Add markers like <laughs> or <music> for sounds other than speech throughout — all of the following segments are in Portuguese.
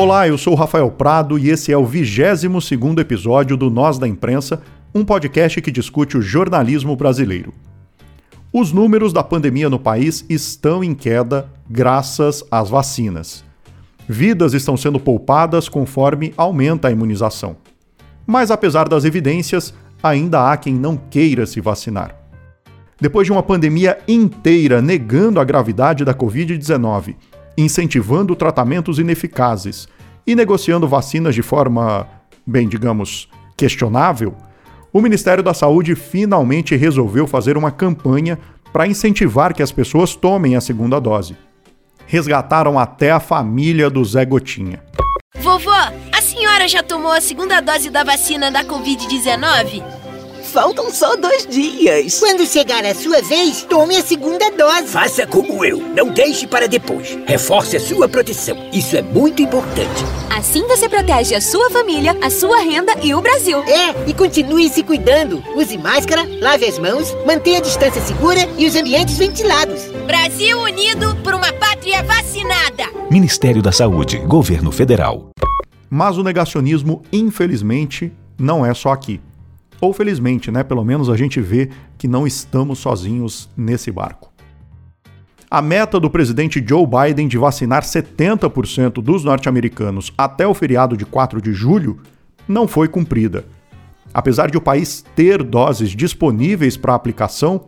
Olá, eu sou Rafael Prado e esse é o 22 episódio do Nós da Imprensa, um podcast que discute o jornalismo brasileiro. Os números da pandemia no país estão em queda graças às vacinas. Vidas estão sendo poupadas conforme aumenta a imunização. Mas apesar das evidências, ainda há quem não queira se vacinar. Depois de uma pandemia inteira negando a gravidade da Covid-19 incentivando tratamentos ineficazes e negociando vacinas de forma, bem, digamos, questionável, o Ministério da Saúde finalmente resolveu fazer uma campanha para incentivar que as pessoas tomem a segunda dose. Resgataram até a família do Zé Gotinha. Vovó, a senhora já tomou a segunda dose da vacina da Covid-19? Faltam só dois dias. Quando chegar a sua vez, tome a segunda dose. Faça como eu. Não deixe para depois. Reforce a sua proteção. Isso é muito importante. Assim você protege a sua família, a sua renda e o Brasil. É, e continue se cuidando. Use máscara, lave as mãos, mantenha a distância segura e os ambientes ventilados. Brasil unido por uma pátria vacinada. Ministério da Saúde, Governo Federal. Mas o negacionismo, infelizmente, não é só aqui. Ou felizmente, né? Pelo menos a gente vê que não estamos sozinhos nesse barco. A meta do presidente Joe Biden de vacinar 70% dos norte-americanos até o feriado de 4 de julho não foi cumprida. Apesar de o país ter doses disponíveis para aplicação,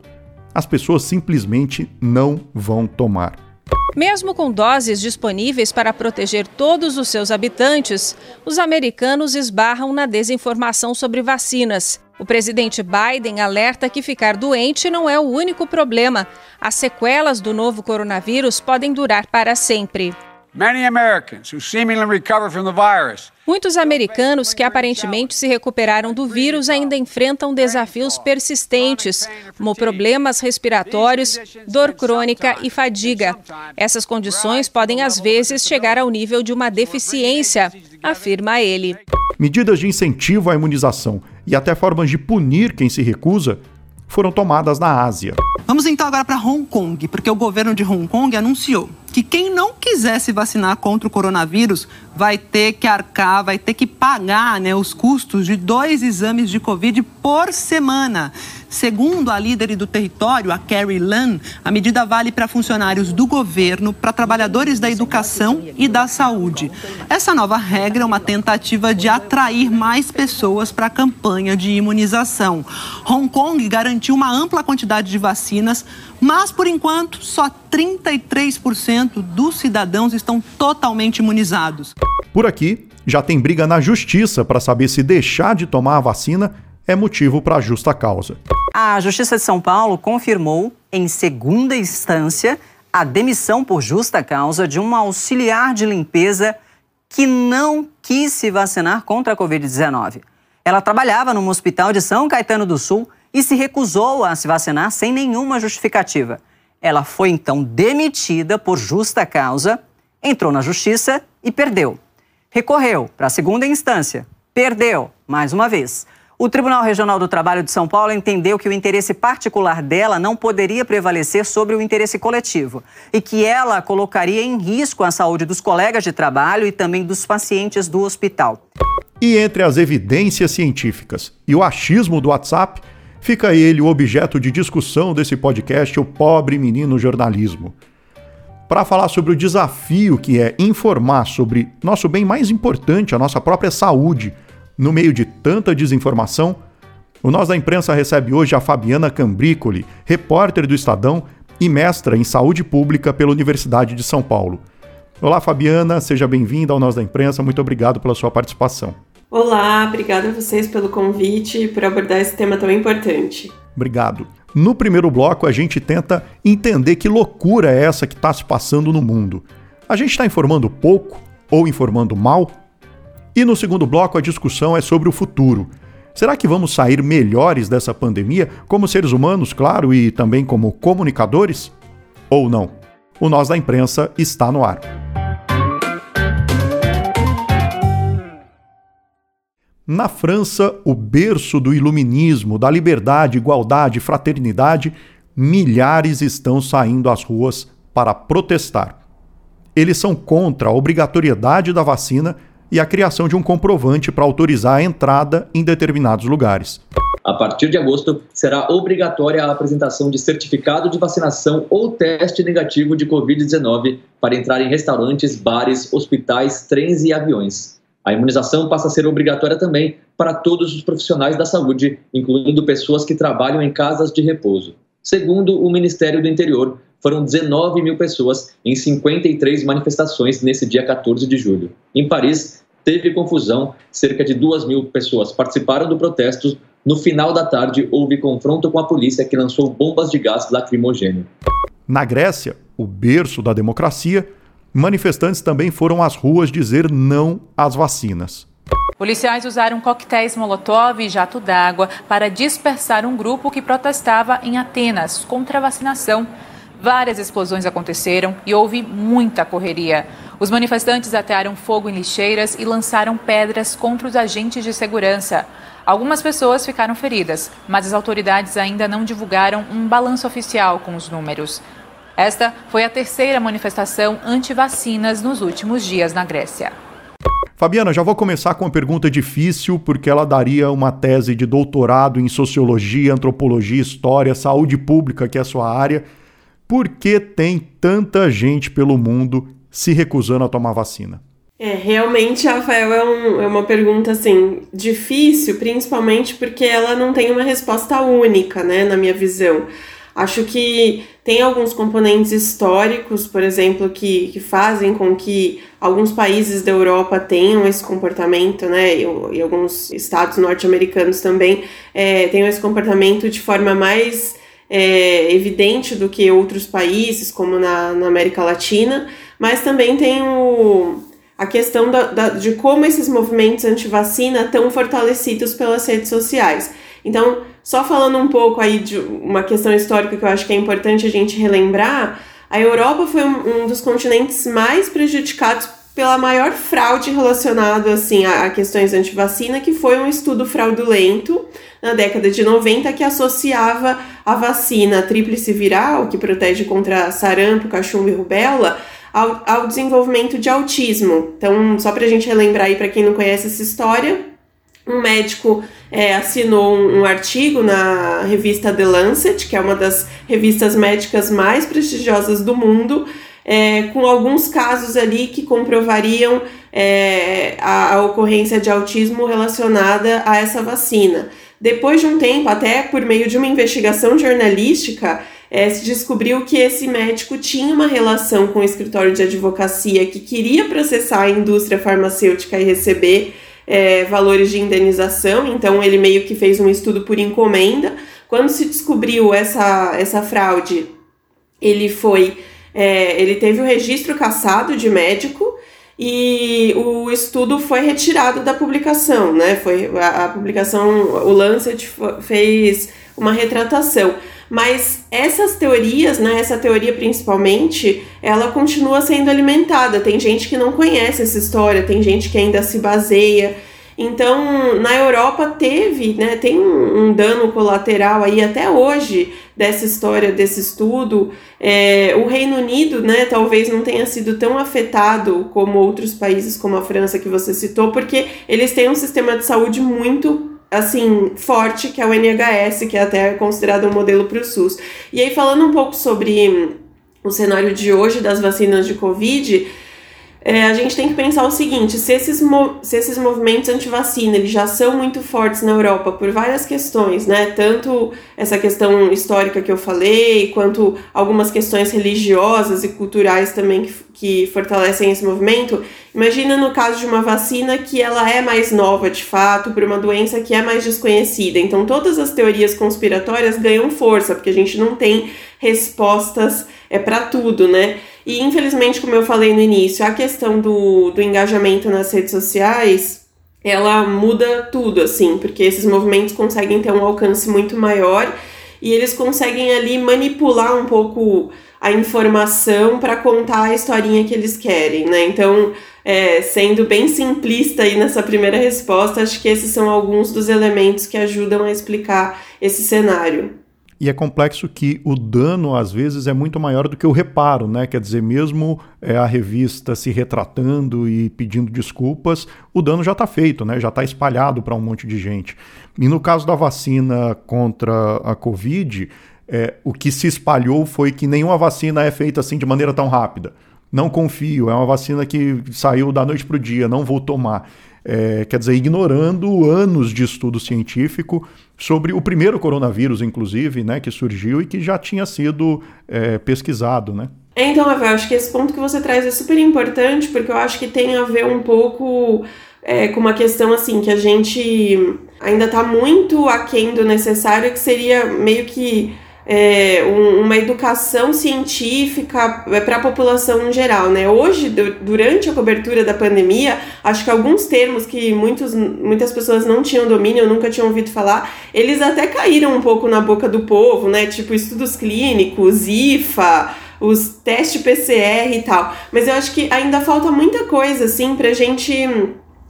as pessoas simplesmente não vão tomar. Mesmo com doses disponíveis para proteger todos os seus habitantes, os americanos esbarram na desinformação sobre vacinas. O presidente Biden alerta que ficar doente não é o único problema. As sequelas do novo coronavírus podem durar para sempre. Muitos americanos que aparentemente se recuperaram do vírus ainda enfrentam desafios persistentes, como problemas respiratórios, dor crônica e fadiga. Essas condições podem às vezes chegar ao nível de uma deficiência, afirma ele. Medidas de incentivo à imunização e até formas de punir quem se recusa foram tomadas na Ásia. Vamos então agora para Hong Kong, porque o governo de Hong Kong anunciou que quem não quiser se vacinar contra o coronavírus vai ter que arcar, vai ter que pagar né, os custos de dois exames de Covid por semana. Segundo a líder do território, a Carrie Lam, a medida vale para funcionários do governo, para trabalhadores da educação e da saúde. Essa nova regra é uma tentativa de atrair mais pessoas para a campanha de imunização. Hong Kong garantiu uma ampla quantidade de vacinas, mas por enquanto só 33% dos cidadãos estão totalmente imunizados. Por aqui, já tem briga na justiça para saber se deixar de tomar a vacina é motivo para justa causa. A Justiça de São Paulo confirmou, em segunda instância, a demissão por justa causa de uma auxiliar de limpeza que não quis se vacinar contra a Covid-19. Ela trabalhava num hospital de São Caetano do Sul e se recusou a se vacinar sem nenhuma justificativa. Ela foi então demitida por justa causa, entrou na justiça e perdeu. Recorreu para a segunda instância, perdeu mais uma vez. O Tribunal Regional do Trabalho de São Paulo entendeu que o interesse particular dela não poderia prevalecer sobre o interesse coletivo e que ela colocaria em risco a saúde dos colegas de trabalho e também dos pacientes do hospital. E entre as evidências científicas e o achismo do WhatsApp, fica ele o objeto de discussão desse podcast, o pobre menino jornalismo. Para falar sobre o desafio que é informar sobre nosso bem mais importante, a nossa própria saúde, no meio de tanta desinformação, o Nós da Imprensa recebe hoje a Fabiana Cambrícoli, repórter do Estadão e mestra em Saúde Pública pela Universidade de São Paulo. Olá, Fabiana, seja bem-vinda ao Nós da Imprensa, muito obrigado pela sua participação. Olá, obrigada a vocês pelo convite e por abordar esse tema tão importante. Obrigado. No primeiro bloco, a gente tenta entender que loucura é essa que está se passando no mundo. A gente está informando pouco ou informando mal? E no segundo bloco, a discussão é sobre o futuro. Será que vamos sair melhores dessa pandemia, como seres humanos, claro, e também como comunicadores? Ou não? O Nós da Imprensa está no ar. Na França, o berço do iluminismo, da liberdade, igualdade, fraternidade, milhares estão saindo às ruas para protestar. eles são contra a obrigatoriedade da vacina e a criação de um comprovante para autorizar a entrada em determinados lugares. A partir de agosto, será obrigatória a apresentação de certificado de vacinação ou teste negativo de Covid-19 para entrar em restaurantes, bares, hospitais, trens e aviões. A imunização passa a ser obrigatória também para todos os profissionais da saúde, incluindo pessoas que trabalham em casas de repouso. Segundo o Ministério do Interior, foram 19 mil pessoas em 53 manifestações nesse dia 14 de julho. Em Paris, teve confusão, cerca de 2 mil pessoas participaram do protesto. No final da tarde, houve confronto com a polícia que lançou bombas de gás lacrimogêneo. Na Grécia, o berço da democracia, manifestantes também foram às ruas dizer não às vacinas. Policiais usaram coquetéis Molotov e jato d'água para dispersar um grupo que protestava em Atenas contra a vacinação. Várias explosões aconteceram e houve muita correria. Os manifestantes atearam fogo em lixeiras e lançaram pedras contra os agentes de segurança. Algumas pessoas ficaram feridas, mas as autoridades ainda não divulgaram um balanço oficial com os números. Esta foi a terceira manifestação anti-vacinas nos últimos dias na Grécia. Fabiana, já vou começar com uma pergunta difícil, porque ela daria uma tese de doutorado em sociologia, antropologia, história, saúde pública, que é a sua área. Por que tem tanta gente pelo mundo se recusando a tomar vacina? É, realmente, Rafael, é, um, é uma pergunta assim difícil, principalmente porque ela não tem uma resposta única, né, na minha visão. Acho que tem alguns componentes históricos, por exemplo, que, que fazem com que alguns países da Europa tenham esse comportamento, né? E, e alguns estados norte-americanos também é, tenham esse comportamento de forma mais é, evidente do que outros países, como na, na América Latina, mas também tem o, a questão da, da, de como esses movimentos anti-vacina estão fortalecidos pelas redes sociais. Então, só falando um pouco aí de uma questão histórica que eu acho que é importante a gente relembrar, a Europa foi um, um dos continentes mais prejudicados pela maior fraude relacionada assim a, a questões anti-vacina, que foi um estudo fraudulento na década de 90 que associava a vacina tríplice viral, que protege contra sarampo, cachumba e rubéola, ao, ao desenvolvimento de autismo. Então, só para a gente relembrar aí para quem não conhece essa história, um médico é, assinou um, um, artigo na revista The Lancet, que é uma das revistas médicas mais prestigiosas do mundo, é, com alguns casos ali que comprovariam é, a, a ocorrência de autismo relacionada a essa vacina. Depois de um tempo, até por meio de uma investigação jornalística, é, se descobriu que esse médico tinha uma relação com o escritório de advocacia que queria processar a indústria farmacêutica e receber é, valores de indenização, então ele meio que fez um estudo por encomenda. Quando se descobriu essa, essa fraude, ele foi. É, ele teve o registro cassado de médico e o estudo foi retirado da publicação, né? Foi a, a publicação, o Lancet fez uma retratação. Mas essas teorias, né, essa teoria principalmente, ela continua sendo alimentada. Tem gente que não conhece essa história, tem gente que ainda se baseia. Então, na Europa teve, né, tem um, um dano colateral aí até hoje dessa história, desse estudo. É, o Reino Unido, né, talvez não tenha sido tão afetado como outros países, como a França que você citou, porque eles têm um sistema de saúde muito assim, forte, que é o NHS, que é até considerado um modelo para o SUS. E aí, falando um pouco sobre o cenário de hoje das vacinas de Covid, é, a gente tem que pensar o seguinte: se esses, se esses movimentos anti-vacina eles já são muito fortes na Europa por várias questões, né? Tanto essa questão histórica que eu falei, quanto algumas questões religiosas e culturais também que, que fortalecem esse movimento. Imagina no caso de uma vacina que ela é mais nova de fato, por uma doença que é mais desconhecida. Então todas as teorias conspiratórias ganham força, porque a gente não tem respostas é para tudo, né? E infelizmente, como eu falei no início, a questão do, do engajamento nas redes sociais ela muda tudo, assim, porque esses movimentos conseguem ter um alcance muito maior e eles conseguem ali manipular um pouco a informação para contar a historinha que eles querem, né? Então, é, sendo bem simplista aí nessa primeira resposta, acho que esses são alguns dos elementos que ajudam a explicar esse cenário. E é complexo que o dano às vezes é muito maior do que o reparo, né? Quer dizer, mesmo é, a revista se retratando e pedindo desculpas, o dano já está feito, né? Já está espalhado para um monte de gente. E no caso da vacina contra a Covid, é, o que se espalhou foi que nenhuma vacina é feita assim de maneira tão rápida. Não confio, é uma vacina que saiu da noite para o dia, não vou tomar. É, quer dizer, ignorando anos de estudo científico sobre o primeiro coronavírus, inclusive, né, que surgiu e que já tinha sido é, pesquisado, né? Então, Rafael, acho que esse ponto que você traz é super importante, porque eu acho que tem a ver um pouco é, com uma questão assim, que a gente ainda está muito aquém do necessário, que seria meio que é, um, uma educação científica é, para a população em geral, né? Hoje, durante a cobertura da pandemia, acho que alguns termos que muitos, muitas pessoas não tinham domínio, nunca tinham ouvido falar, eles até caíram um pouco na boca do povo, né? Tipo estudos clínicos, IFA, os testes PCR e tal. Mas eu acho que ainda falta muita coisa, assim, a gente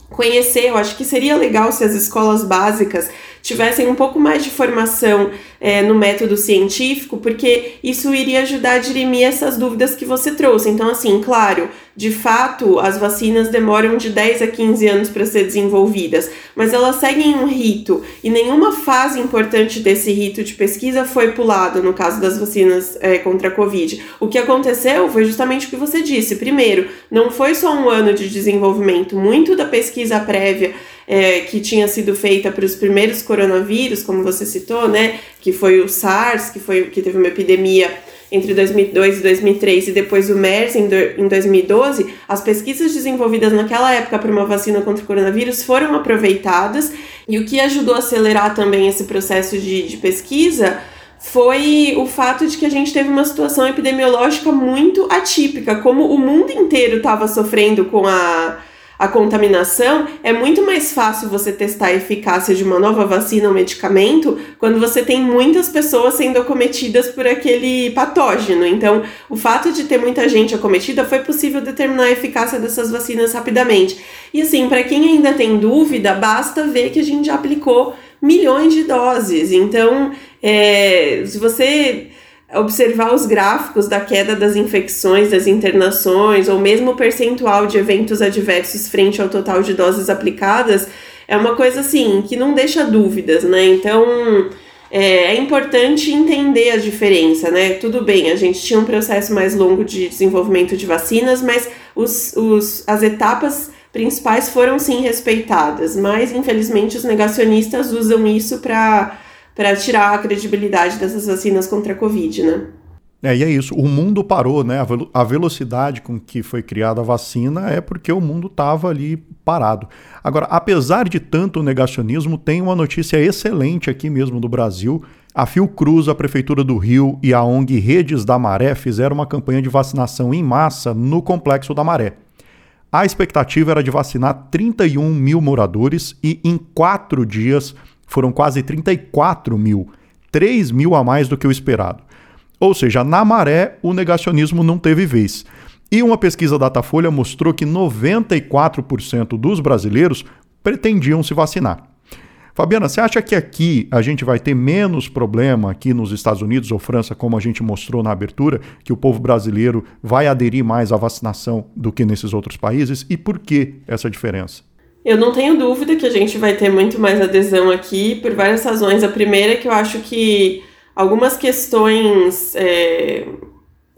conhecer. Eu acho que seria legal se as escolas básicas tivessem um pouco mais de formação é, no método científico, porque isso iria ajudar a dirimir essas dúvidas que você trouxe. Então, assim, claro, de fato, as vacinas demoram de 10 a 15 anos para ser desenvolvidas, mas elas seguem um rito e nenhuma fase importante desse rito de pesquisa foi pulada no caso das vacinas é, contra a Covid. O que aconteceu foi justamente o que você disse. Primeiro, não foi só um ano de desenvolvimento, muito da pesquisa prévia é, que tinha sido feita para os primeiros coronavírus, como você citou, né, que foi o SARS, que foi que teve uma epidemia entre 2002 e 2003 e depois o MERS em, do, em 2012, as pesquisas desenvolvidas naquela época para uma vacina contra o coronavírus foram aproveitadas e o que ajudou a acelerar também esse processo de, de pesquisa foi o fato de que a gente teve uma situação epidemiológica muito atípica, como o mundo inteiro estava sofrendo com a a contaminação, é muito mais fácil você testar a eficácia de uma nova vacina ou medicamento quando você tem muitas pessoas sendo acometidas por aquele patógeno. Então, o fato de ter muita gente acometida foi possível determinar a eficácia dessas vacinas rapidamente. E assim, para quem ainda tem dúvida, basta ver que a gente já aplicou milhões de doses. Então, é, se você observar os gráficos da queda das infecções, das internações, ou mesmo o percentual de eventos adversos frente ao total de doses aplicadas, é uma coisa assim que não deixa dúvidas, né? Então é, é importante entender a diferença, né? Tudo bem, a gente tinha um processo mais longo de desenvolvimento de vacinas, mas os, os, as etapas principais foram sim respeitadas, mas infelizmente os negacionistas usam isso para para tirar a credibilidade dessas vacinas contra a Covid, né? É, e é isso. O mundo parou, né? A velocidade com que foi criada a vacina é porque o mundo estava ali parado. Agora, apesar de tanto negacionismo, tem uma notícia excelente aqui mesmo do Brasil. A Fiocruz, a Prefeitura do Rio e a ONG Redes da Maré fizeram uma campanha de vacinação em massa no Complexo da Maré. A expectativa era de vacinar 31 mil moradores e, em quatro dias, foram quase 34 mil, 3 mil a mais do que o esperado. Ou seja, na maré, o negacionismo não teve vez. E uma pesquisa Datafolha mostrou que 94% dos brasileiros pretendiam se vacinar. Fabiana, você acha que aqui a gente vai ter menos problema aqui nos Estados Unidos ou França, como a gente mostrou na abertura, que o povo brasileiro vai aderir mais à vacinação do que nesses outros países? E por que essa diferença? Eu não tenho dúvida que a gente vai ter muito mais adesão aqui por várias razões. A primeira é que eu acho que algumas questões é,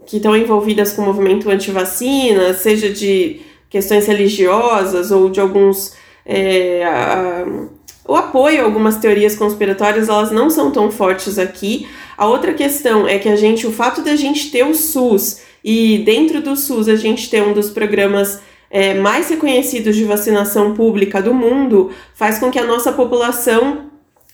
que estão envolvidas com o movimento anti-vacina, seja de questões religiosas ou de alguns. É, a, o apoio a algumas teorias conspiratórias, elas não são tão fortes aqui. A outra questão é que a gente, o fato de a gente ter o SUS e dentro do SUS a gente ter um dos programas é, mais reconhecidos de vacinação pública do mundo faz com que a nossa população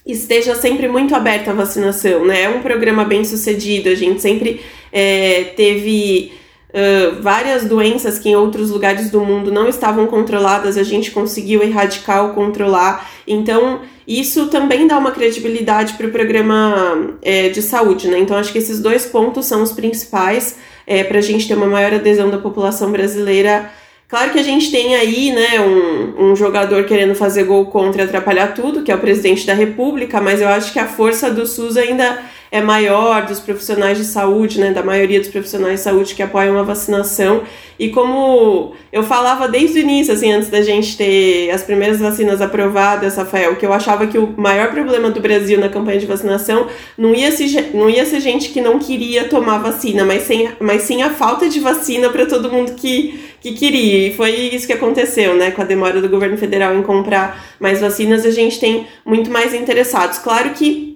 esteja sempre muito aberta à vacinação, né? É um programa bem sucedido, a gente sempre é, teve uh, várias doenças que em outros lugares do mundo não estavam controladas, a gente conseguiu erradicar ou controlar. Então, isso também dá uma credibilidade para o programa é, de saúde, né? Então, acho que esses dois pontos são os principais é, para a gente ter uma maior adesão da população brasileira Claro que a gente tem aí, né, um, um jogador querendo fazer gol contra e atrapalhar tudo, que é o presidente da República, mas eu acho que a força do SUS ainda é maior dos profissionais de saúde, né, da maioria dos profissionais de saúde que apoiam a vacinação. E como eu falava desde o início, assim, antes da gente ter as primeiras vacinas aprovadas, Rafael, que eu achava que o maior problema do Brasil na campanha de vacinação não ia ser, não ia ser gente que não queria tomar vacina, mas, sem, mas sim a falta de vacina para todo mundo que, que queria. E foi isso que aconteceu, né? Com a demora do governo federal em comprar mais vacinas, a gente tem muito mais interessados. Claro que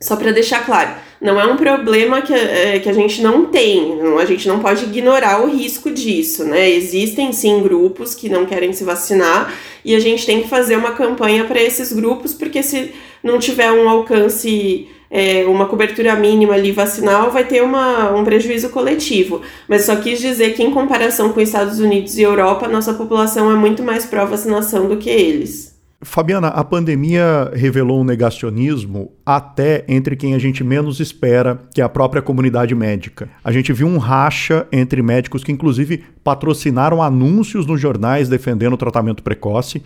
só para deixar claro, não é um problema que, é, que a gente não tem, não, a gente não pode ignorar o risco disso, né? Existem sim grupos que não querem se vacinar e a gente tem que fazer uma campanha para esses grupos, porque se não tiver um alcance, é, uma cobertura mínima ali vacinal, vai ter uma, um prejuízo coletivo. Mas só quis dizer que, em comparação com Estados Unidos e Europa, nossa população é muito mais pró-vacinação do que eles. Fabiana, a pandemia revelou um negacionismo até entre quem a gente menos espera, que é a própria comunidade médica. A gente viu um racha entre médicos que, inclusive, patrocinaram anúncios nos jornais defendendo o tratamento precoce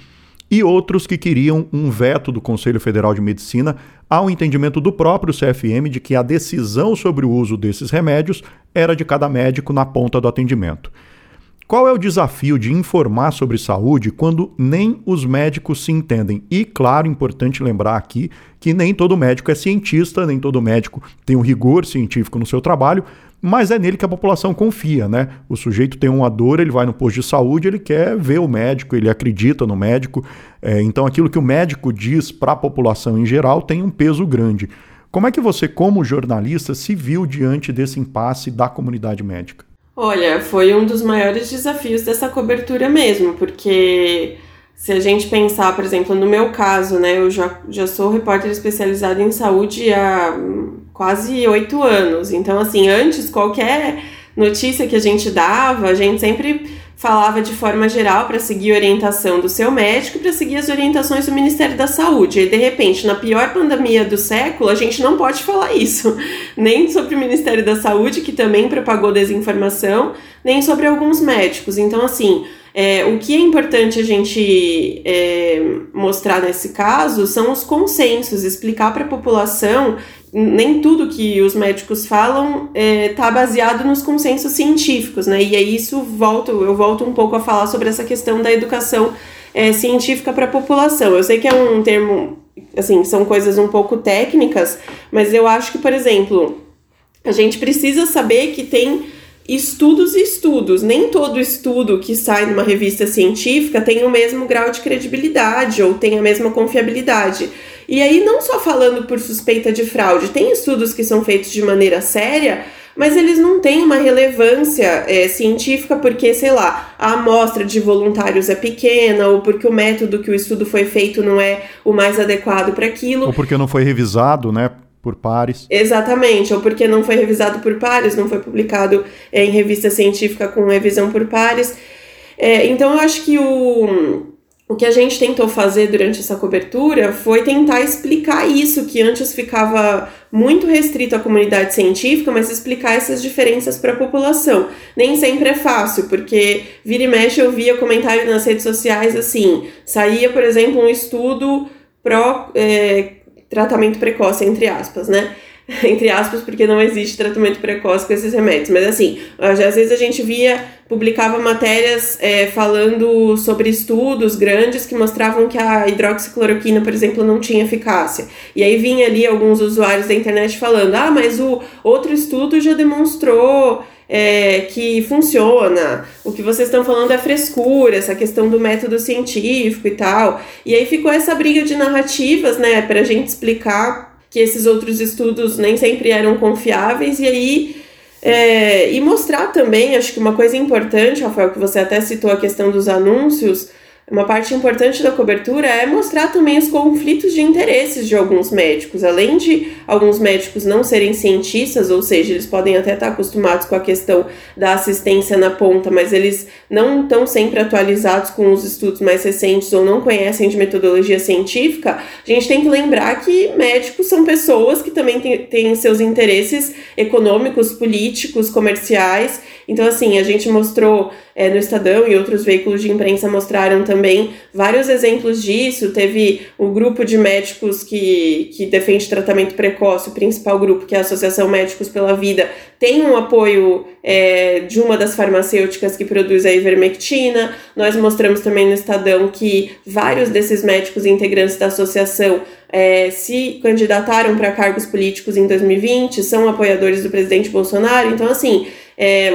e outros que queriam um veto do Conselho Federal de Medicina ao entendimento do próprio CFM de que a decisão sobre o uso desses remédios era de cada médico na ponta do atendimento. Qual é o desafio de informar sobre saúde quando nem os médicos se entendem? E, claro, importante lembrar aqui que nem todo médico é cientista, nem todo médico tem um rigor científico no seu trabalho, mas é nele que a população confia, né? O sujeito tem uma dor, ele vai no posto de saúde, ele quer ver o médico, ele acredita no médico. É, então, aquilo que o médico diz para a população em geral tem um peso grande. Como é que você, como jornalista, se viu diante desse impasse da comunidade médica? Olha, foi um dos maiores desafios dessa cobertura mesmo, porque se a gente pensar, por exemplo, no meu caso, né, eu já, já sou repórter especializado em saúde há quase oito anos. Então, assim, antes qualquer notícia que a gente dava, a gente sempre falava de forma geral para seguir a orientação do seu médico para seguir as orientações do Ministério da Saúde. E de repente, na pior pandemia do século, a gente não pode falar isso, <laughs> nem sobre o Ministério da Saúde, que também propagou desinformação, nem sobre alguns médicos. Então, assim, é, o que é importante a gente é, mostrar nesse caso são os consensos, explicar para a população nem tudo que os médicos falam está é, tá baseado nos consensos científicos, né? E aí isso volto, eu volto um pouco a falar sobre essa questão da educação é, científica para a população. Eu sei que é um termo, assim, são coisas um pouco técnicas, mas eu acho que, por exemplo, a gente precisa saber que tem estudos e estudos. Nem todo estudo que sai numa revista científica tem o mesmo grau de credibilidade ou tem a mesma confiabilidade. E aí, não só falando por suspeita de fraude, tem estudos que são feitos de maneira séria, mas eles não têm uma relevância é, científica porque, sei lá, a amostra de voluntários é pequena, ou porque o método que o estudo foi feito não é o mais adequado para aquilo. Ou porque não foi revisado, né? Por pares. Exatamente, ou porque não foi revisado por pares, não foi publicado é, em revista científica com revisão por pares. É, então, eu acho que o, o que a gente tentou fazer durante essa cobertura foi tentar explicar isso, que antes ficava muito restrito à comunidade científica, mas explicar essas diferenças para a população. Nem sempre é fácil, porque vira e mexe eu via comentário nas redes sociais assim: saía, por exemplo, um estudo pró é, tratamento precoce, entre aspas, né? <laughs> entre aspas, porque não existe tratamento precoce com esses remédios. Mas assim, às vezes a gente via, publicava matérias é, falando sobre estudos grandes que mostravam que a hidroxicloroquina, por exemplo, não tinha eficácia. E aí vinha ali alguns usuários da internet falando: ah, mas o outro estudo já demonstrou. É, que funciona, o que vocês estão falando é frescura, essa questão do método científico e tal. E aí ficou essa briga de narrativas, né, para a gente explicar que esses outros estudos nem sempre eram confiáveis, e aí. É, e mostrar também, acho que uma coisa importante, Rafael, que você até citou a questão dos anúncios, uma parte importante da cobertura é mostrar também os conflitos de interesses de alguns médicos. Além de alguns médicos não serem cientistas, ou seja, eles podem até estar acostumados com a questão da assistência na ponta, mas eles não estão sempre atualizados com os estudos mais recentes ou não conhecem de metodologia científica. A gente tem que lembrar que médicos são pessoas que também têm, seus interesses econômicos, políticos, comerciais Então, assim, a gente mostrou é, no Estadão e outros veículos de imprensa mostraram também vários exemplos disso. Teve o grupo de médicos que, que defende tratamento precoce, o principal grupo, que é a Associação Médicos pela Vida, tem um apoio é, de uma das farmacêuticas que produz a ivermectina. Nós mostramos também no Estadão que vários desses médicos integrantes da associação é, se candidataram para cargos políticos em 2020, são apoiadores do presidente Bolsonaro. Então, assim, é,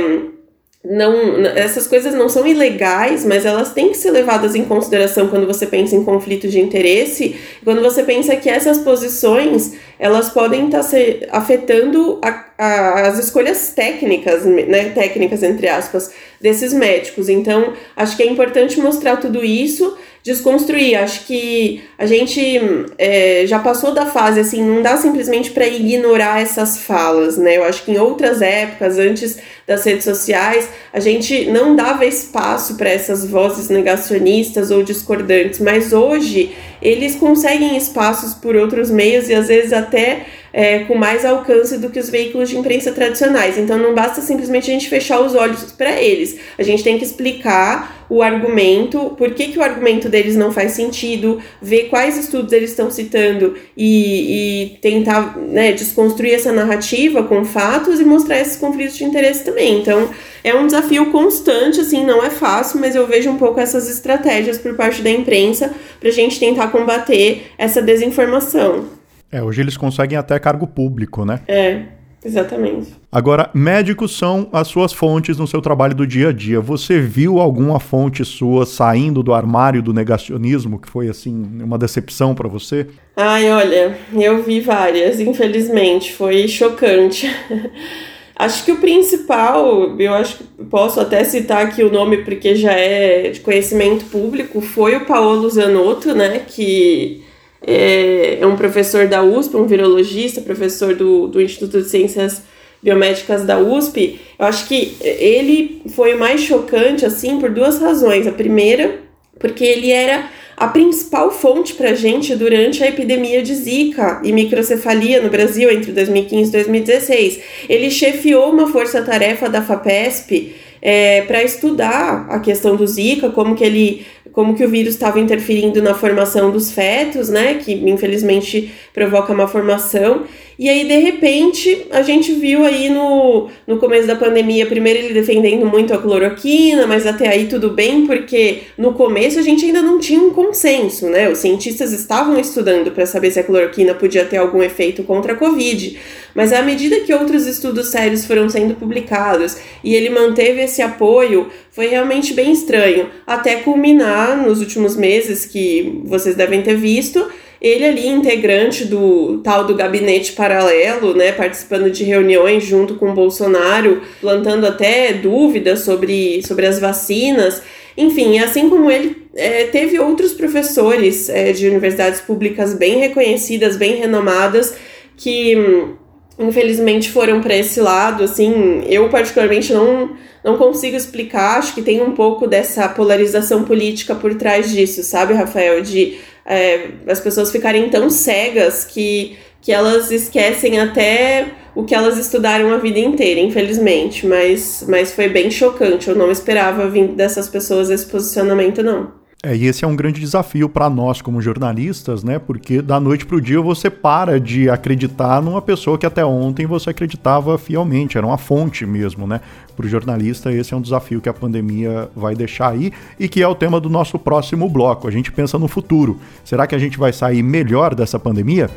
não, essas coisas não são ilegais, mas elas têm que ser levadas em consideração quando você pensa em conflito de interesse, quando você pensa que essas posições elas podem estar tá afetando a, a, as escolhas técnicas, né, técnicas entre aspas, desses médicos. Então, acho que é importante mostrar tudo isso desconstruir. Acho que a gente é, já passou da fase, assim, não dá simplesmente para ignorar essas falas, né? Eu acho que em outras épocas, antes das redes sociais, a gente não dava espaço para essas vozes negacionistas ou discordantes, mas hoje eles conseguem espaços por outros meios e às vezes até é, com mais alcance do que os veículos de imprensa tradicionais. Então não basta simplesmente a gente fechar os olhos para eles. A gente tem que explicar o argumento, por que, que o argumento deles não faz sentido, ver quais estudos eles estão citando e, e tentar né, desconstruir essa narrativa com fatos e mostrar esses conflitos de interesse também. Então é um desafio constante, assim, não é fácil, mas eu vejo um pouco essas estratégias por parte da imprensa para a gente tentar combater essa desinformação. É, hoje eles conseguem até cargo público, né? É, exatamente. Agora, médicos são as suas fontes no seu trabalho do dia a dia. Você viu alguma fonte sua saindo do armário do negacionismo que foi assim uma decepção para você? Ai, olha, eu vi várias, infelizmente, foi chocante. <laughs> acho que o principal, eu acho que posso até citar aqui o nome porque já é de conhecimento público, foi o Paolo Zanotto, né, que é, é um professor da USP, um virologista, professor do, do Instituto de Ciências Biomédicas da USP. Eu acho que ele foi o mais chocante, assim, por duas razões. A primeira, porque ele era a principal fonte para gente durante a epidemia de Zika e microcefalia no Brasil entre 2015 e 2016. Ele chefiou uma força-tarefa da FAPESP é, para estudar a questão do Zika, como que ele como que o vírus estava interferindo na formação dos fetos, né, que infelizmente provoca uma formação. E aí, de repente, a gente viu aí no, no começo da pandemia, primeiro ele defendendo muito a cloroquina, mas até aí tudo bem, porque no começo a gente ainda não tinha um consenso, né? Os cientistas estavam estudando para saber se a cloroquina podia ter algum efeito contra a Covid. Mas à medida que outros estudos sérios foram sendo publicados e ele manteve esse apoio, foi realmente bem estranho, até culminar nos últimos meses que vocês devem ter visto ele ali, integrante do tal do gabinete paralelo, né, participando de reuniões junto com o Bolsonaro, plantando até dúvidas sobre, sobre as vacinas. Enfim, assim como ele, é, teve outros professores é, de universidades públicas bem reconhecidas, bem renomadas, que hum, infelizmente foram para esse lado. Assim, eu particularmente não, não consigo explicar, acho que tem um pouco dessa polarização política por trás disso, sabe, Rafael? De é, as pessoas ficarem tão cegas que, que elas esquecem até o que elas estudaram a vida inteira, infelizmente. Mas, mas foi bem chocante. Eu não esperava vir dessas pessoas esse posicionamento, não. É, e esse é um grande desafio para nós como jornalistas, né? Porque da noite para o dia você para de acreditar numa pessoa que até ontem você acreditava fielmente, era uma fonte mesmo, né? Para o jornalista, esse é um desafio que a pandemia vai deixar aí e que é o tema do nosso próximo bloco. A gente pensa no futuro. Será que a gente vai sair melhor dessa pandemia?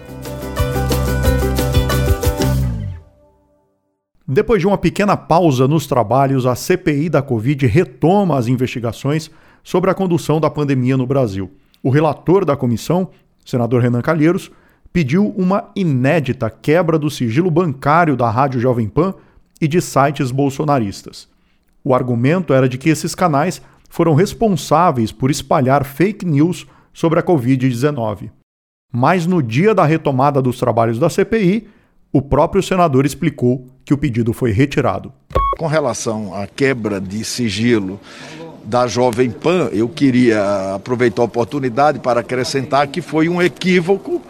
Depois de uma pequena pausa nos trabalhos, a CPI da Covid retoma as investigações sobre a condução da pandemia no Brasil. O relator da comissão, senador Renan Calheiros, pediu uma inédita quebra do sigilo bancário da Rádio Jovem Pan e de sites bolsonaristas. O argumento era de que esses canais foram responsáveis por espalhar fake news sobre a Covid-19. Mas no dia da retomada dos trabalhos da CPI, o próprio senador explicou que o pedido foi retirado. Com relação à quebra de sigilo da Jovem Pan, eu queria aproveitar a oportunidade para acrescentar que foi um equívoco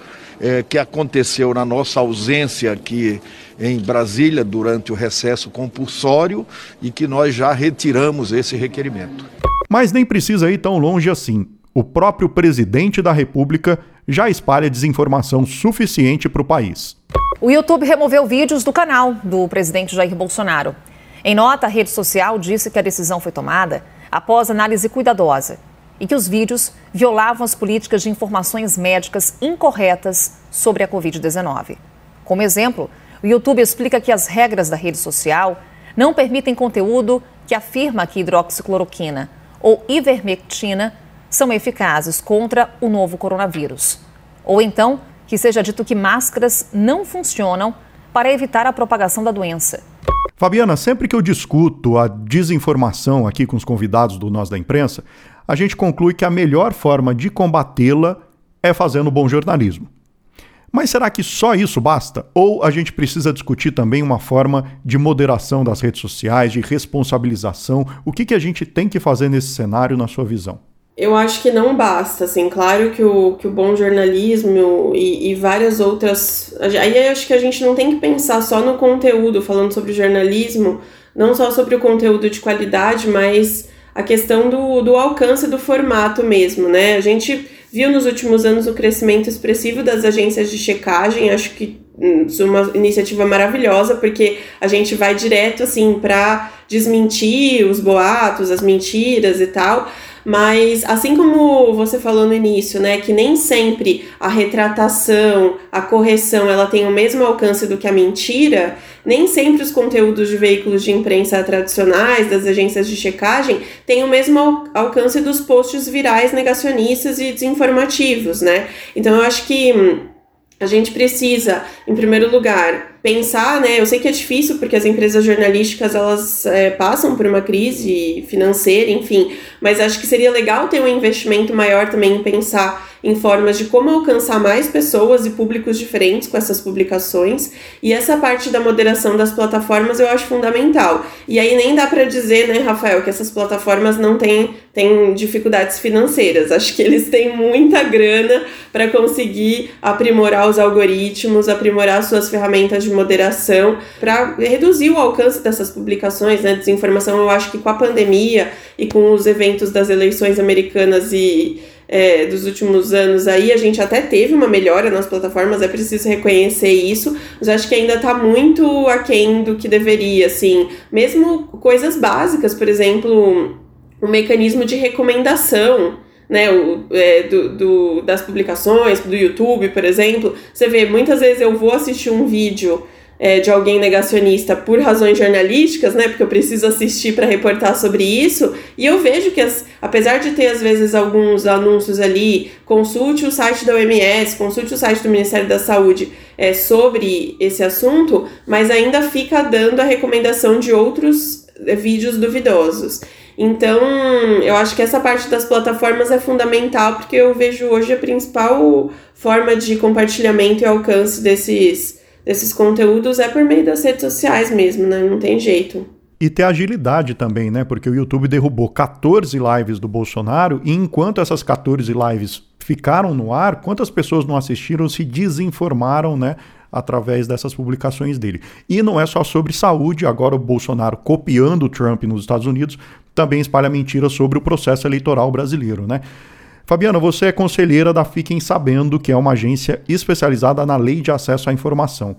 é, que aconteceu na nossa ausência aqui em Brasília durante o recesso compulsório e que nós já retiramos esse requerimento. Mas nem precisa ir tão longe assim. O próprio presidente da República já espalha desinformação suficiente para o país. O YouTube removeu vídeos do canal do presidente Jair Bolsonaro. Em nota, a rede social disse que a decisão foi tomada após análise cuidadosa e que os vídeos violavam as políticas de informações médicas incorretas sobre a Covid-19. Como exemplo, o YouTube explica que as regras da rede social não permitem conteúdo que afirma que hidroxicloroquina ou ivermectina são eficazes contra o novo coronavírus. Ou então, que seja dito que máscaras não funcionam para evitar a propagação da doença. Fabiana, sempre que eu discuto a desinformação aqui com os convidados do Nós da Imprensa, a gente conclui que a melhor forma de combatê-la é fazendo bom jornalismo. Mas será que só isso basta? Ou a gente precisa discutir também uma forma de moderação das redes sociais, de responsabilização? O que, que a gente tem que fazer nesse cenário, na sua visão? Eu acho que não basta, assim, claro que o, que o bom jornalismo e, e várias outras. Aí acho que a gente não tem que pensar só no conteúdo, falando sobre jornalismo, não só sobre o conteúdo de qualidade, mas a questão do, do alcance do formato mesmo, né? A gente viu nos últimos anos o crescimento expressivo das agências de checagem, acho que hum, isso é uma iniciativa maravilhosa, porque a gente vai direto, assim, para desmentir os boatos, as mentiras e tal. Mas assim como você falou no início, né, que nem sempre a retratação, a correção, ela tem o mesmo alcance do que a mentira, nem sempre os conteúdos de veículos de imprensa tradicionais, das agências de checagem, têm o mesmo alcance dos posts virais negacionistas e desinformativos, né? Então eu acho que hum, a gente precisa, em primeiro lugar, pensar, né? Eu sei que é difícil porque as empresas jornalísticas elas é, passam por uma crise financeira, enfim, mas acho que seria legal ter um investimento maior também em pensar em formas de como alcançar mais pessoas e públicos diferentes com essas publicações. E essa parte da moderação das plataformas eu acho fundamental. E aí nem dá para dizer, né, Rafael, que essas plataformas não têm, têm dificuldades financeiras. Acho que eles têm muita grana para conseguir aprimorar os algoritmos, aprimorar suas ferramentas de moderação para reduzir o alcance dessas publicações, né, desinformação. Eu acho que com a pandemia e com os eventos das eleições americanas e é, dos últimos anos aí, a gente até teve uma melhora nas plataformas, é preciso reconhecer isso, mas acho que ainda está muito aquém do que deveria, assim. Mesmo coisas básicas, por exemplo, o mecanismo de recomendação. Né, o, é, do, do, das publicações, do YouTube, por exemplo, você vê, muitas vezes eu vou assistir um vídeo é, de alguém negacionista por razões jornalísticas, né? Porque eu preciso assistir para reportar sobre isso. E eu vejo que, as, apesar de ter às vezes alguns anúncios ali, consulte o site da OMS, consulte o site do Ministério da Saúde é, sobre esse assunto, mas ainda fica dando a recomendação de outros é, vídeos duvidosos. Então, eu acho que essa parte das plataformas é fundamental, porque eu vejo hoje a principal forma de compartilhamento e alcance desses desses conteúdos é por meio das redes sociais mesmo, né? Não tem jeito. E ter agilidade também, né? Porque o YouTube derrubou 14 lives do Bolsonaro e enquanto essas 14 lives ficaram no ar, quantas pessoas não assistiram, se desinformaram, né? Através dessas publicações dele. E não é só sobre saúde, agora o Bolsonaro copiando o Trump nos Estados Unidos também espalha mentiras sobre o processo eleitoral brasileiro, né? Fabiana, você é conselheira da Fiquem Sabendo, que é uma agência especializada na lei de acesso à informação.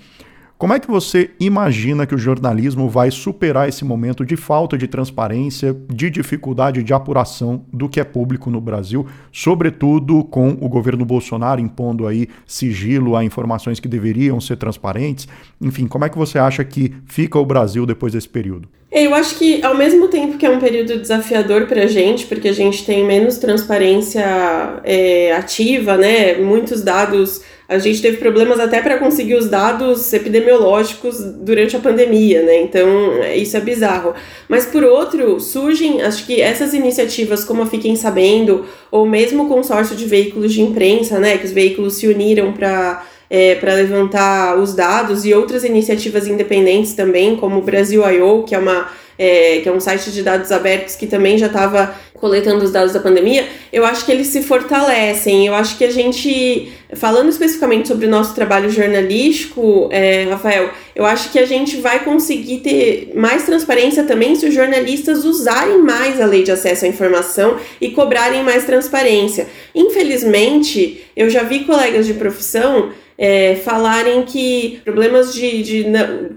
Como é que você imagina que o jornalismo vai superar esse momento de falta de transparência, de dificuldade de apuração do que é público no Brasil, sobretudo com o governo Bolsonaro impondo aí sigilo a informações que deveriam ser transparentes? Enfim, como é que você acha que fica o Brasil depois desse período? Eu acho que, ao mesmo tempo que é um período desafiador para a gente, porque a gente tem menos transparência é, ativa, né? Muitos dados. A gente teve problemas até para conseguir os dados epidemiológicos durante a pandemia, né? Então, isso é bizarro. Mas, por outro, surgem, acho que essas iniciativas, como a Fiquem Sabendo, ou mesmo o consórcio de veículos de imprensa, né? Que os veículos se uniram para é, para levantar os dados e outras iniciativas independentes também, como o Brasil I.O., que é uma é, que é um site de dados abertos que também já estava coletando os dados da pandemia, eu acho que eles se fortalecem. Eu acho que a gente, falando especificamente sobre o nosso trabalho jornalístico, é, Rafael, eu acho que a gente vai conseguir ter mais transparência também se os jornalistas usarem mais a lei de acesso à informação e cobrarem mais transparência. Infelizmente, eu já vi colegas de profissão é, falarem que problemas de, de,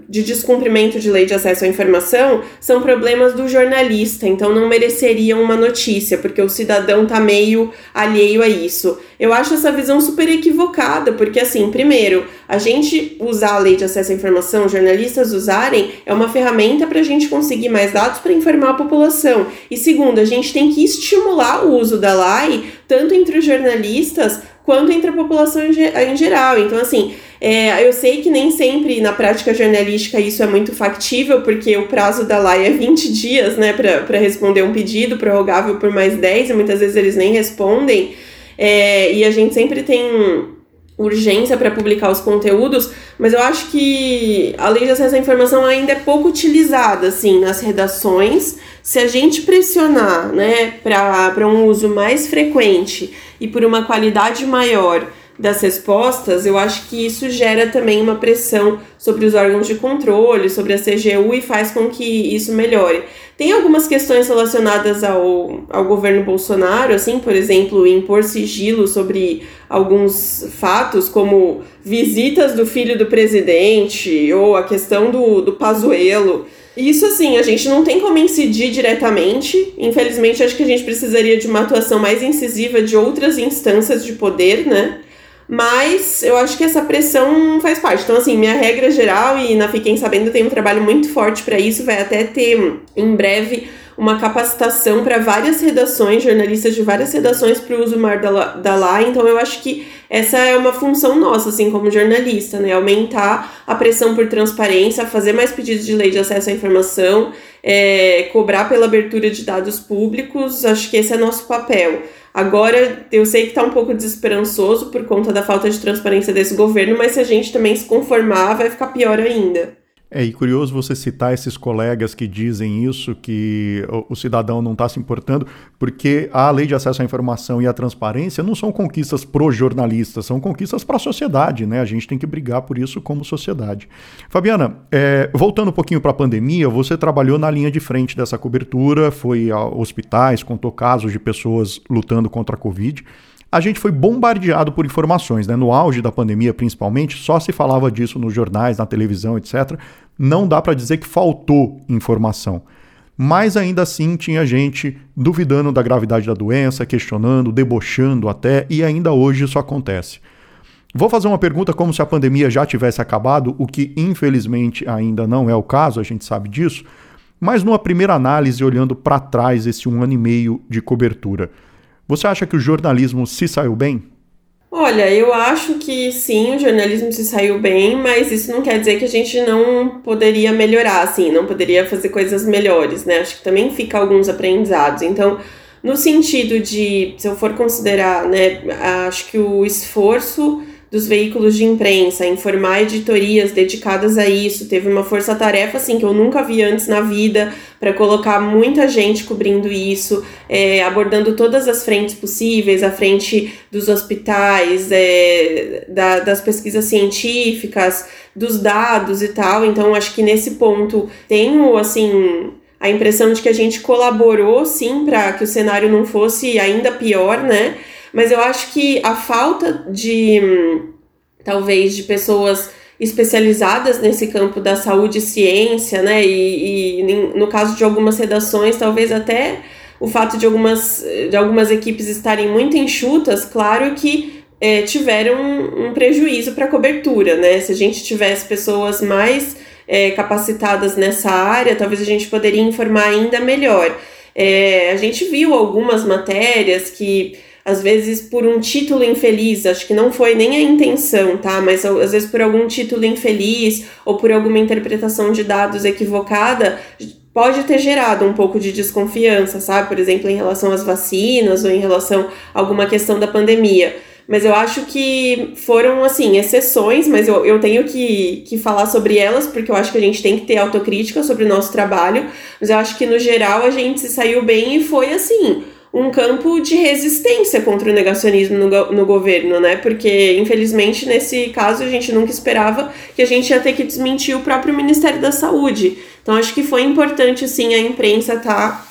de descumprimento de lei de acesso à informação são problemas do jornalista, então não mereceriam uma notícia, porque o cidadão tá meio alheio a isso. Eu acho essa visão super equivocada, porque assim, primeiro, a gente usar a lei de acesso à informação, jornalistas usarem, é uma ferramenta para a gente conseguir mais dados para informar a população. E segundo, a gente tem que estimular o uso da lei, tanto entre os jornalistas quanto entre a população em geral. Então, assim, é, eu sei que nem sempre na prática jornalística isso é muito factível, porque o prazo da lei é 20 dias, né, para responder um pedido, prorrogável por mais 10, e muitas vezes eles nem respondem. É, e a gente sempre tem urgência para publicar os conteúdos, mas eu acho que a lei de acesso à informação ainda é pouco utilizada assim nas redações. Se a gente pressionar, né, para um uso mais frequente e por uma qualidade maior das respostas, eu acho que isso gera também uma pressão sobre os órgãos de controle, sobre a CGU e faz com que isso melhore. Tem algumas questões relacionadas ao, ao governo Bolsonaro, assim, por exemplo, impor sigilo sobre alguns fatos, como visitas do filho do presidente ou a questão do, do Pazuello. Isso assim, a gente não tem como incidir diretamente. Infelizmente, acho que a gente precisaria de uma atuação mais incisiva de outras instâncias de poder, né? Mas eu acho que essa pressão faz parte. Então, assim, minha regra geral, e na Fiquem Sabendo tem um trabalho muito forte para isso, vai até ter em breve uma capacitação para várias redações, jornalistas de várias redações para o uso maior da, da lá. Então, eu acho que essa é uma função nossa, assim, como jornalista, né? Aumentar a pressão por transparência, fazer mais pedidos de lei de acesso à informação, é, cobrar pela abertura de dados públicos. Acho que esse é nosso papel. Agora, eu sei que está um pouco desesperançoso por conta da falta de transparência desse governo, mas se a gente também se conformar, vai ficar pior ainda. É, e curioso você citar esses colegas que dizem isso, que o, o cidadão não está se importando, porque a lei de acesso à informação e à transparência não são conquistas pro jornalistas, são conquistas para a sociedade, né? A gente tem que brigar por isso como sociedade. Fabiana, é, voltando um pouquinho para a pandemia, você trabalhou na linha de frente dessa cobertura, foi a hospitais, contou casos de pessoas lutando contra a Covid a gente foi bombardeado por informações, né? No auge da pandemia, principalmente, só se falava disso nos jornais, na televisão, etc. Não dá para dizer que faltou informação. Mas ainda assim tinha gente duvidando da gravidade da doença, questionando, debochando até, e ainda hoje isso acontece. Vou fazer uma pergunta como se a pandemia já tivesse acabado, o que infelizmente ainda não é o caso, a gente sabe disso. Mas numa primeira análise, olhando para trás esse um ano e meio de cobertura, você acha que o jornalismo se saiu bem? Olha, eu acho que sim, o jornalismo se saiu bem, mas isso não quer dizer que a gente não poderia melhorar, assim, não poderia fazer coisas melhores, né? Acho que também fica alguns aprendizados. Então, no sentido de, se eu for considerar, né, acho que o esforço dos veículos de imprensa, informar editorias dedicadas a isso. Teve uma força-tarefa assim que eu nunca vi antes na vida para colocar muita gente cobrindo isso, é, abordando todas as frentes possíveis, a frente dos hospitais, é, da, das pesquisas científicas, dos dados e tal. Então acho que nesse ponto tenho assim a impressão de que a gente colaborou sim para que o cenário não fosse ainda pior, né? Mas eu acho que a falta de, talvez, de pessoas especializadas nesse campo da saúde e ciência, né? E, e no caso de algumas redações, talvez até o fato de algumas, de algumas equipes estarem muito enxutas, claro que é, tiveram um, um prejuízo para cobertura, né? Se a gente tivesse pessoas mais é, capacitadas nessa área, talvez a gente poderia informar ainda melhor. É, a gente viu algumas matérias que às vezes por um título infeliz, acho que não foi nem a intenção, tá? Mas às vezes por algum título infeliz ou por alguma interpretação de dados equivocada, pode ter gerado um pouco de desconfiança, sabe? Por exemplo, em relação às vacinas ou em relação a alguma questão da pandemia. mas eu acho que foram, assim, exceções, mas eu, eu tenho que, que falar sobre elas, porque eu acho que a gente tem que ter autocrítica sobre o nosso trabalho, mas eu acho que, no geral, a gente se saiu bem e foi, assim, um campo de resistência contra o negacionismo no, no governo, né? Porque, infelizmente, nesse caso, a gente nunca esperava que a gente ia ter que desmentir o próprio Ministério da Saúde. Então, acho que foi importante, sim, a imprensa estar tá,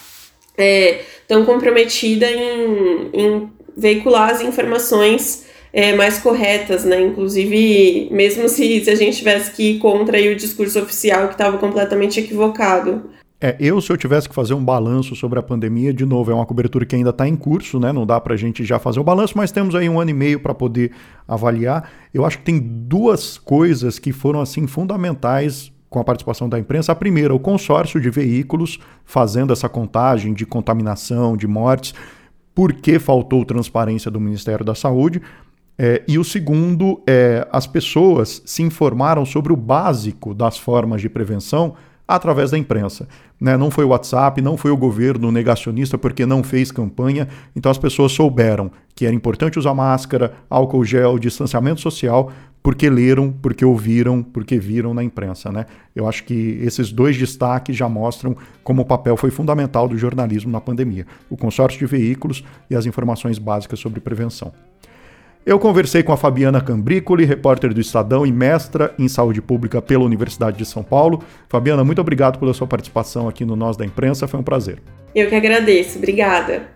é, tão comprometida em, em veicular as informações é, mais corretas, né? Inclusive, mesmo se, se a gente tivesse que ir contra o discurso oficial que estava completamente equivocado. É, eu, se eu tivesse que fazer um balanço sobre a pandemia, de novo, é uma cobertura que ainda está em curso, né? Não dá para a gente já fazer o um balanço, mas temos aí um ano e meio para poder avaliar. Eu acho que tem duas coisas que foram assim fundamentais com a participação da imprensa. A primeira, o consórcio de veículos fazendo essa contagem de contaminação, de mortes, porque faltou transparência do Ministério da Saúde. É, e o segundo, é, as pessoas se informaram sobre o básico das formas de prevenção através da imprensa. Né? Não foi o WhatsApp, não foi o governo negacionista porque não fez campanha, então as pessoas souberam que era importante usar máscara, álcool gel, distanciamento social, porque leram, porque ouviram, porque viram na imprensa. Né? Eu acho que esses dois destaques já mostram como o papel foi fundamental do jornalismo na pandemia: o consórcio de veículos e as informações básicas sobre prevenção. Eu conversei com a Fabiana Cambricoli, repórter do Estadão e mestra em saúde pública pela Universidade de São Paulo. Fabiana, muito obrigado pela sua participação aqui no Nós da Imprensa, foi um prazer. Eu que agradeço, obrigada.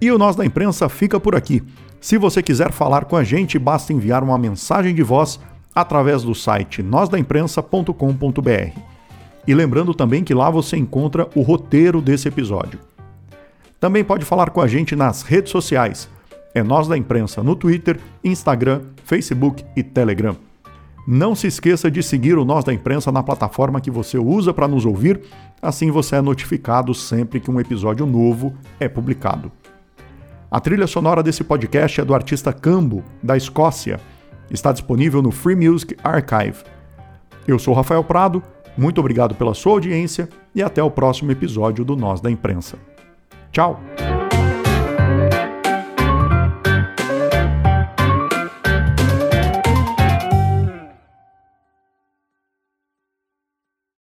E o Nós da Imprensa fica por aqui. Se você quiser falar com a gente, basta enviar uma mensagem de voz através do site nosdaimprensa.com.br. E lembrando também que lá você encontra o roteiro desse episódio. Também pode falar com a gente nas redes sociais é Nós da Imprensa no Twitter, Instagram, Facebook e Telegram. Não se esqueça de seguir o Nós da Imprensa na plataforma que você usa para nos ouvir, assim você é notificado sempre que um episódio novo é publicado. A trilha sonora desse podcast é do artista Cambo, da Escócia. Está disponível no Free Music Archive. Eu sou Rafael Prado, muito obrigado pela sua audiência e até o próximo episódio do Nós da Imprensa. Tchau!